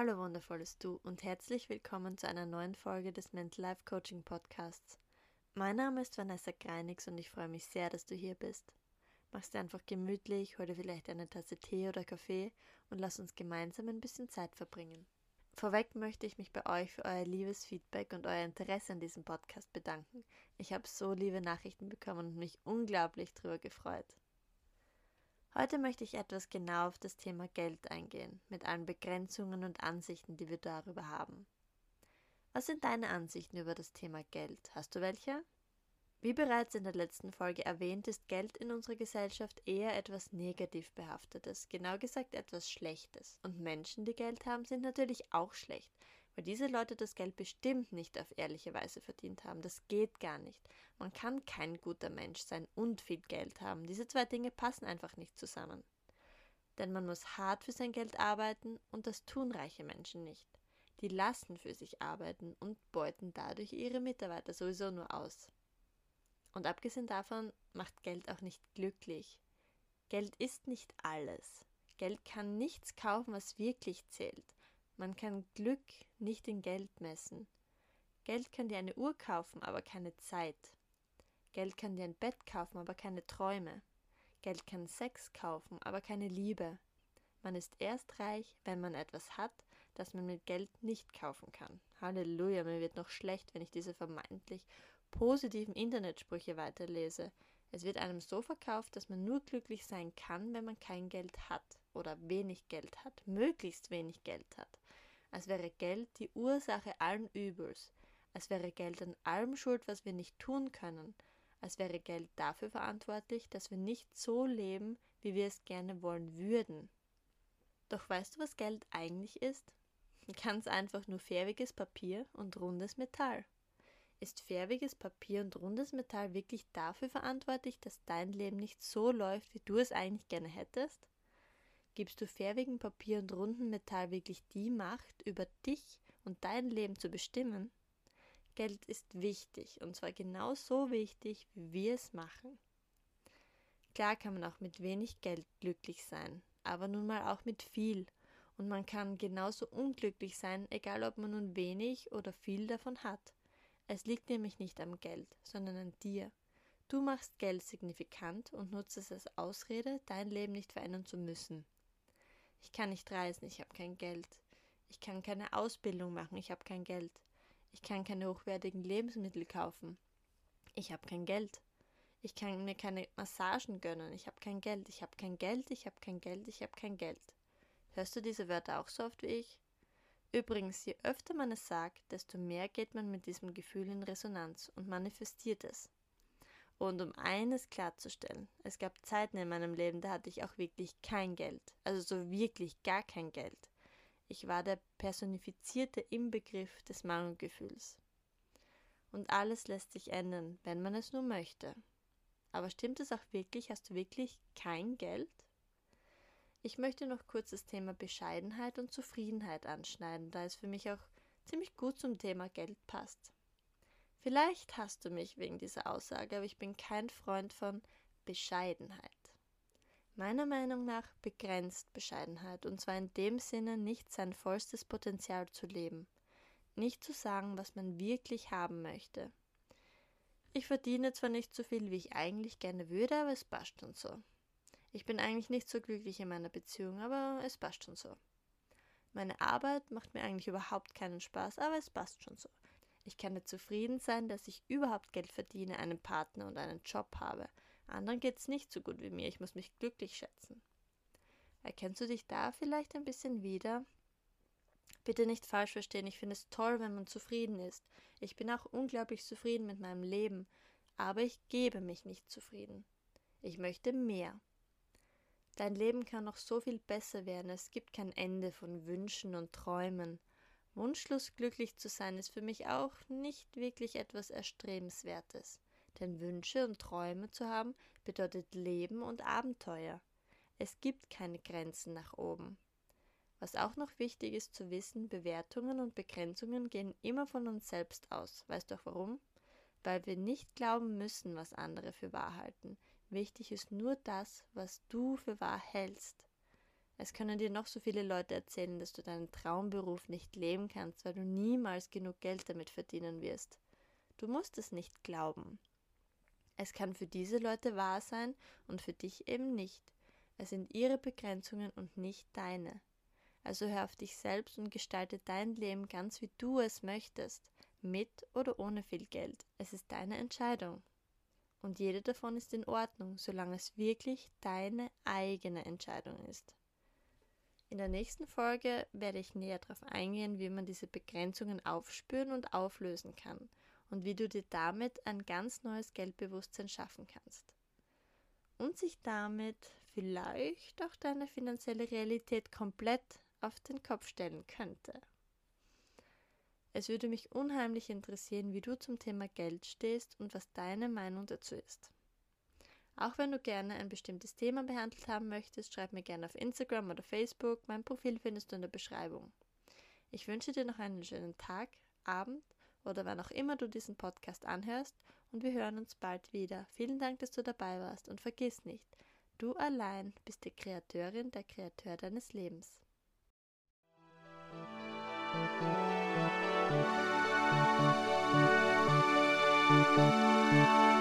Hallo wundervolles Du und herzlich willkommen zu einer neuen Folge des Mental Life Coaching Podcasts. Mein Name ist Vanessa Greinigs und ich freue mich sehr, dass du hier bist. Mach's dir einfach gemütlich, hol dir vielleicht eine Tasse Tee oder Kaffee und lass uns gemeinsam ein bisschen Zeit verbringen. Vorweg möchte ich mich bei euch für euer liebes Feedback und euer Interesse an diesem Podcast bedanken. Ich habe so liebe Nachrichten bekommen und mich unglaublich darüber gefreut. Heute möchte ich etwas genau auf das Thema Geld eingehen, mit allen Begrenzungen und Ansichten, die wir darüber haben. Was sind deine Ansichten über das Thema Geld? Hast du welche? Wie bereits in der letzten Folge erwähnt, ist Geld in unserer Gesellschaft eher etwas negativ behaftetes, genau gesagt etwas Schlechtes. Und Menschen, die Geld haben, sind natürlich auch schlecht, weil diese Leute das Geld bestimmt nicht auf ehrliche Weise verdient haben. Das geht gar nicht. Man kann kein guter Mensch sein und viel Geld haben. Diese zwei Dinge passen einfach nicht zusammen. Denn man muss hart für sein Geld arbeiten und das tun reiche Menschen nicht. Die lassen für sich arbeiten und beuten dadurch ihre Mitarbeiter sowieso nur aus. Und abgesehen davon macht Geld auch nicht glücklich. Geld ist nicht alles. Geld kann nichts kaufen, was wirklich zählt. Man kann Glück nicht in Geld messen. Geld kann dir eine Uhr kaufen, aber keine Zeit. Geld kann dir ein Bett kaufen, aber keine Träume. Geld kann Sex kaufen, aber keine Liebe. Man ist erst reich, wenn man etwas hat, das man mit Geld nicht kaufen kann. Halleluja, mir wird noch schlecht, wenn ich diese vermeintlich positiven Internetsprüche weiterlese. Es wird einem so verkauft, dass man nur glücklich sein kann, wenn man kein Geld hat oder wenig Geld hat, möglichst wenig Geld hat. Als wäre Geld die Ursache allen Übels, als wäre Geld an allem schuld, was wir nicht tun können, als wäre Geld dafür verantwortlich, dass wir nicht so leben, wie wir es gerne wollen würden. Doch weißt du, was Geld eigentlich ist? Ganz einfach nur färbiges Papier und rundes Metall. Ist färbiges Papier und rundes Metall wirklich dafür verantwortlich, dass dein Leben nicht so läuft, wie du es eigentlich gerne hättest? Gibst du färbigen Papier und runden Metall wirklich die Macht, über dich und dein Leben zu bestimmen? Geld ist wichtig, und zwar genauso wichtig, wie wir es machen. Klar kann man auch mit wenig Geld glücklich sein, aber nun mal auch mit viel, und man kann genauso unglücklich sein, egal ob man nun wenig oder viel davon hat. Es liegt nämlich nicht am Geld, sondern an dir. Du machst Geld signifikant und nutzt es als Ausrede, dein Leben nicht verändern zu müssen. Ich kann nicht reisen, ich habe kein Geld. Ich kann keine Ausbildung machen, ich habe kein Geld. Ich kann keine hochwertigen Lebensmittel kaufen. Ich habe kein Geld. Ich kann mir keine Massagen gönnen, ich habe kein Geld. Ich habe kein Geld, ich habe kein Geld, ich habe kein Geld. Hörst du diese Wörter auch so oft wie ich? Übrigens, je öfter man es sagt, desto mehr geht man mit diesem Gefühl in Resonanz und manifestiert es. Und um eines klarzustellen, es gab Zeiten in meinem Leben, da hatte ich auch wirklich kein Geld, also so wirklich gar kein Geld. Ich war der personifizierte Inbegriff des Mangelgefühls. Und alles lässt sich ändern, wenn man es nur möchte. Aber stimmt es auch wirklich, hast du wirklich kein Geld? Ich möchte noch kurz das Thema Bescheidenheit und Zufriedenheit anschneiden, da es für mich auch ziemlich gut zum Thema Geld passt. Vielleicht hast du mich wegen dieser Aussage, aber ich bin kein Freund von Bescheidenheit. Meiner Meinung nach begrenzt Bescheidenheit, und zwar in dem Sinne, nicht sein vollstes Potenzial zu leben, nicht zu sagen, was man wirklich haben möchte. Ich verdiene zwar nicht so viel, wie ich eigentlich gerne würde, aber es passt schon so. Ich bin eigentlich nicht so glücklich in meiner Beziehung, aber es passt schon so. Meine Arbeit macht mir eigentlich überhaupt keinen Spaß, aber es passt schon so. Ich kann nicht zufrieden sein, dass ich überhaupt Geld verdiene, einen Partner und einen Job habe. Anderen geht's nicht so gut wie mir, ich muss mich glücklich schätzen. Erkennst du dich da vielleicht ein bisschen wieder? Bitte nicht falsch verstehen, ich finde es toll, wenn man zufrieden ist. Ich bin auch unglaublich zufrieden mit meinem Leben, aber ich gebe mich nicht zufrieden. Ich möchte mehr. Dein Leben kann noch so viel besser werden. Es gibt kein Ende von Wünschen und Träumen. Wunschlos glücklich zu sein ist für mich auch nicht wirklich etwas Erstrebenswertes. Denn Wünsche und Träume zu haben bedeutet Leben und Abenteuer. Es gibt keine Grenzen nach oben. Was auch noch wichtig ist zu wissen, Bewertungen und Begrenzungen gehen immer von uns selbst aus. Weißt du auch warum? Weil wir nicht glauben müssen, was andere für wahr halten. Wichtig ist nur das, was du für wahr hältst. Es können dir noch so viele Leute erzählen, dass du deinen Traumberuf nicht leben kannst, weil du niemals genug Geld damit verdienen wirst. Du musst es nicht glauben. Es kann für diese Leute wahr sein und für dich eben nicht. Es sind ihre Begrenzungen und nicht deine. Also hör auf dich selbst und gestalte dein Leben ganz wie du es möchtest, mit oder ohne viel Geld. Es ist deine Entscheidung. Und jede davon ist in Ordnung, solange es wirklich deine eigene Entscheidung ist. In der nächsten Folge werde ich näher darauf eingehen, wie man diese Begrenzungen aufspüren und auflösen kann und wie du dir damit ein ganz neues Geldbewusstsein schaffen kannst. Und sich damit vielleicht auch deine finanzielle Realität komplett auf den Kopf stellen könnte. Es würde mich unheimlich interessieren, wie du zum Thema Geld stehst und was deine Meinung dazu ist. Auch wenn du gerne ein bestimmtes Thema behandelt haben möchtest, schreib mir gerne auf Instagram oder Facebook. Mein Profil findest du in der Beschreibung. Ich wünsche dir noch einen schönen Tag, Abend oder wann auch immer du diesen Podcast anhörst und wir hören uns bald wieder. Vielen Dank, dass du dabei warst und vergiss nicht, du allein bist die Kreateurin, der Kreateur deines Lebens. Musik